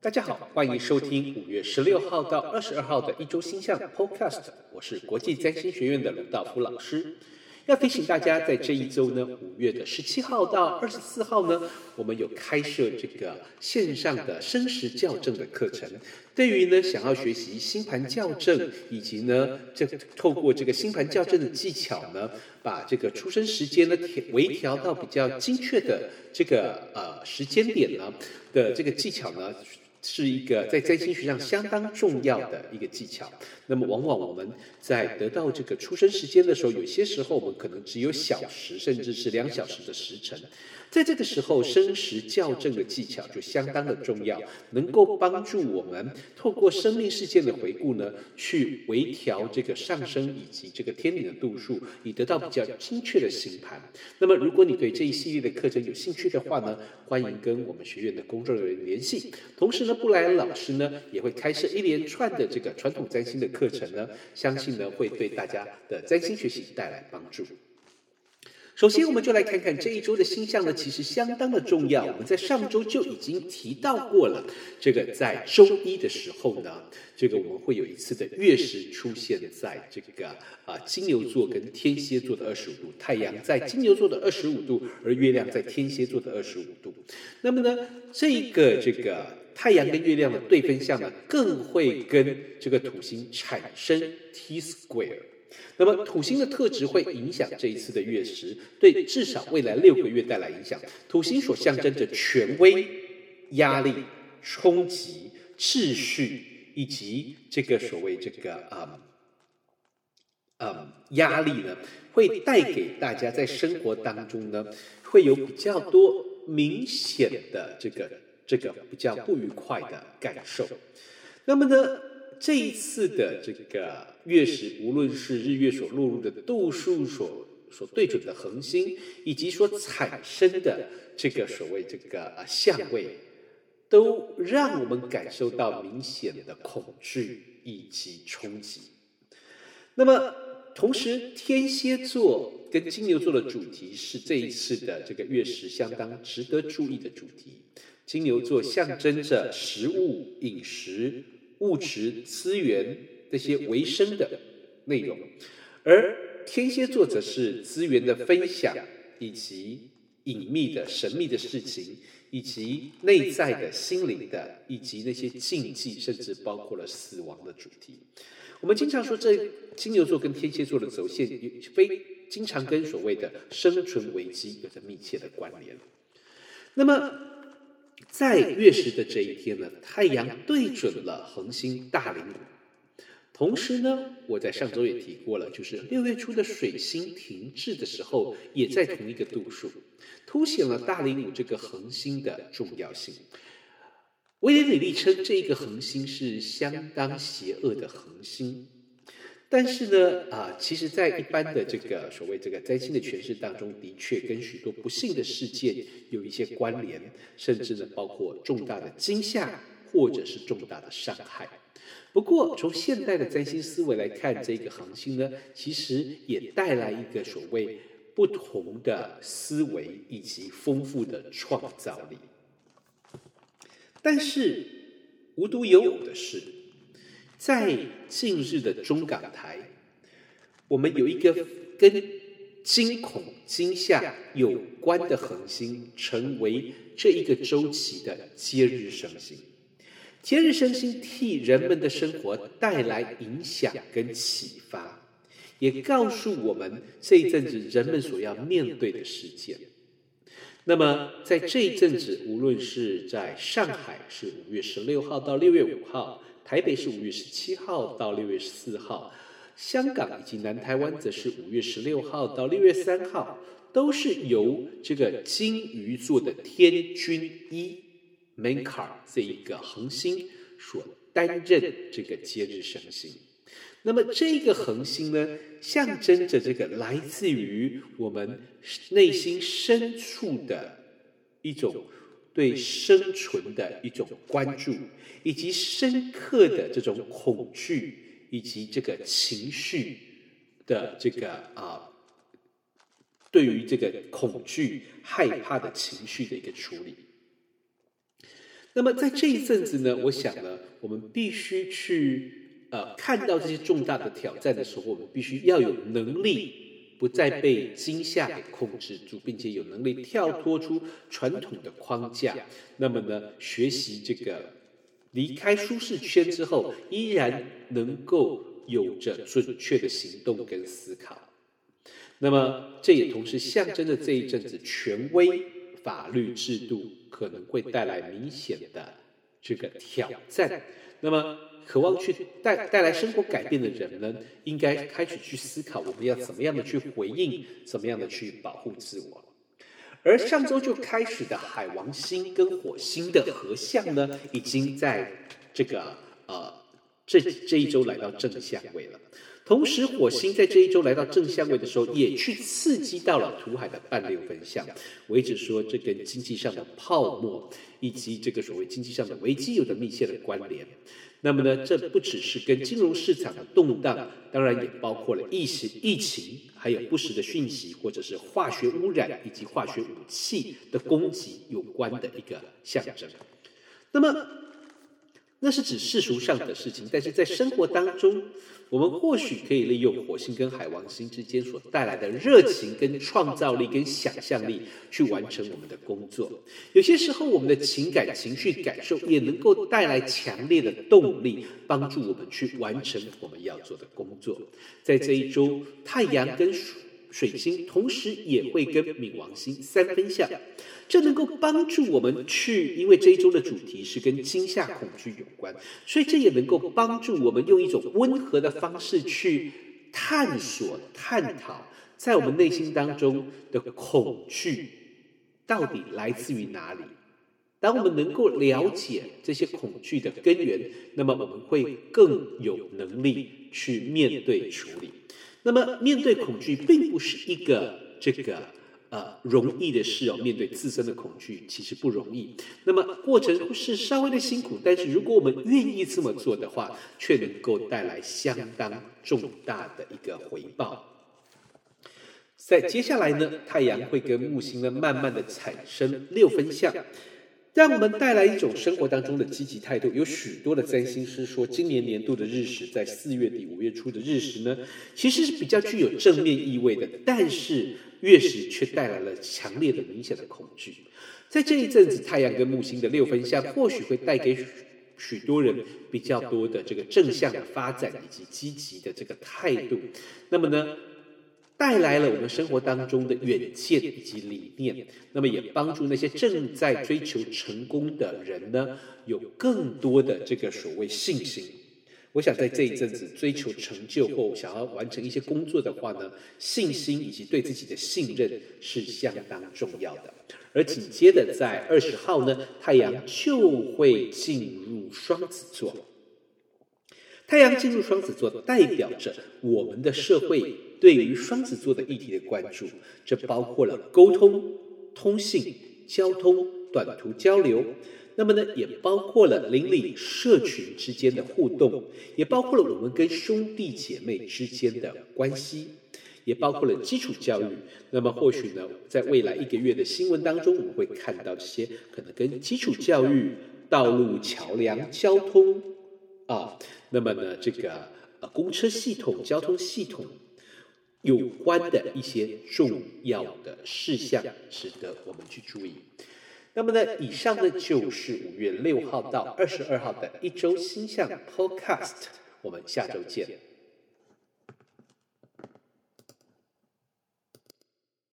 大家好，欢迎收听五月十六号到二十二号的一周星象 Podcast。我是国际占星学院的卢道夫老师。要提醒大家，在这一周呢，五月的十七号到二十四号呢，我们有开设这个线上的生时校正的课程。对于呢，想要学习星盘校正，以及呢，这透过这个星盘校正的技巧呢，把这个出生时间呢调微调到比较精确的这个呃时间点呢的这个技巧呢。是一个在占星学上相当重要的一个技巧。那么，往往我们在得到这个出生时间的时候，有些时候我们可能只有小时，甚至是两小时的时辰。在这个时候，生时校正的技巧就相当的重要，能够帮助我们透过生命事件的回顾呢，去微调这个上升以及这个天顶的度数，以得到比较精确的星盘。那么，如果你对这一系列的课程有兴趣的话呢，欢迎跟我们学院的工作人员联系。同时呢，布莱恩老师呢也会开设一连串的这个传统占星的课程呢，相信呢会对大家的占星学习带来帮助。首先，我们就来看看这一周的星象呢，其实相当的重要。我们在上周就已经提到过了，这个在周一的时候呢，这个我们会有一次的月食出现在这个啊金牛座跟天蝎座的二十五度，太阳在金牛座的二十五度，而月亮在天蝎座的二十五度。那么呢，这个这个太阳跟月亮的对分相呢，更会跟这个土星产生 T square。那么土星的特质会影响这一次的月食，对至少未来六个月带来影响。土星所象征着权威、压力、冲击、秩序，以及这个所谓这个啊啊压力呢，会带给大家在生活当中呢，会有比较多明显的这个这个比较不愉快的感受。那么呢，这一次的这个月食，无论是日月所落入的度数所所对准的恒星，以及所产生的这个所谓这个相位，都让我们感受到明显的恐惧以及冲击。那么，同时天蝎座跟金牛座的主题是这一次的这个月食相当值得注意的主题。金牛座象征着食物、饮食。物质资源这些为生的内容，而天蝎座则是资源的分享，以及隐秘的神秘的事情，以及内在的心灵的，以及那些禁忌，甚至包括了死亡的主题。我们经常说，这金牛座跟天蝎座的走线，非经常跟所谓的生存危机有着密切的关联。那么。在月食的这一天呢，太阳对准了恒星大陵五，同时呢，我在上周也提过了，就是六月初的水星停滞的时候，也在同一个度数，凸显了大陵五这个恒星的重要性。威廉·李利称这一个恒星是相当邪恶的恒星。但是呢，啊，其实，在一般的这个所谓这个灾星的诠释当中，的确跟许多不幸的事件有一些关联，甚至呢，包括重大的惊吓或者是重大的伤害。不过，从现代的占星思维来看，这个恒星呢，其实也带来一个所谓不同的思维以及丰富的创造力。但是，无独有偶的是。在近日的中港台，我们有一个跟惊恐、惊吓有关的恒星，成为这一个周期的接日生星。接日生星替人们的生活带来影响跟启发，也告诉我们这一阵子人们所要面对的事件。那么，在这一阵子，无论是在上海，是五月十六号到六月五号。台北是五月十七号到六月十四号，香港以及南台湾则是五月十六号到六月三号，都是由这个金鱼座的天君一 Mankar 这一个恒星所担任这个节日生星。那么这个恒星呢，象征着这个来自于我们内心深处的一种。对生存的一种关注，以及深刻的这种恐惧，以及这个情绪的这个啊，对于这个恐惧、害怕的情绪的一个处理。那么在这一阵子呢，我想呢，我们必须去呃看到这些重大的挑战的时候，我们必须要有能力不再被惊吓给控制住，并且有能力跳脱出传统的框架。那么呢，学习这个离开舒适圈之后，依然能够有着准确的行动跟思考。那么，这也同时象征着这一阵子权威法律制度可能会带来明显的这个挑战。那么，渴望去带带来生活改变的人呢，应该开始去思考，我们要怎么样的去回应，怎么样的去保护自我。而上周就开始的海王星跟火星的合相呢，已经在这个呃这这一周来到正相位了。同时，火星在这一周来到正相位的时候，也去刺激到了土海的半六分相。我一直说，这跟经济上的泡沫以及这个所谓经济上的危机有着密切的关联。那么呢，这不只是跟金融市场的动荡，当然也包括了疫情、疫情，还有不实的讯息，或者是化学污染以及化学武器的攻击有关的一个象征。那么，那是指世俗上的事情，但是在生活当中，我们或许可以利用火星跟海王星之间所带来的热情、跟创造力、跟想象力，去完成我们的工作。有些时候，我们的情感、情绪、感受也能够带来强烈的动力，帮助我们去完成我们要做的工作。在这一周，太阳跟水星同时也会跟冥王星三分相，这能够帮助我们去，因为这一周的主题是跟惊吓、恐惧有关，所以这也能够帮助我们用一种温和的方式去探索、探讨，在我们内心当中的恐惧到底来自于哪里。当我们能够了解这些恐惧的根源，那么我们会更有能力去面对处理。那么，面对恐惧并不是一个这个呃容易的事哦。面对自身的恐惧，其实不容易。那么过程是稍微的辛苦，但是如果我们愿意这么做的话，却能够带来相当重大的一个回报。在接下来呢，太阳会跟木星呢慢慢的产生六分相。让我们带来一种生活当中的积极态度。有许多的占星师说，今年年度的日食在四月底五月初的日食呢，其实是比较具有正面意味的。但是月食却带来了强烈的、明显的恐惧。在这一阵子，太阳跟木星的六分相，或许会带给许多人比较多的这个正向的发展以及积极的这个态度。那么呢，带来了我们生活当中的远见以及理念，那么也帮助那些正在追求成功的人呢，有更多的这个所谓信心。我想在这一阵子追求成就或想要完成一些工作的话呢，信心以及对自己的信任是相当重要的。而紧接着在二十号呢，太阳就会进入双子座。太阳进入双子座，代表着我们的社会对于双子座的议题的关注，这包括了沟通、通信、交通、短途交流，那么呢，也包括了邻里社群之间的互动，也包括了我们跟兄弟姐妹之间的关系，也包括了基础教育。那么或许呢，在未来一个月的新闻当中，我们会看到这些可能跟基础教育、道路、桥梁、交通。啊，那么呢，这个呃，公车系统、交通系统有关的一些重要的事项，值得我们去注意。那么呢，以上呢就是五月六号到二十二号的一周星象 Podcast，我们下周见。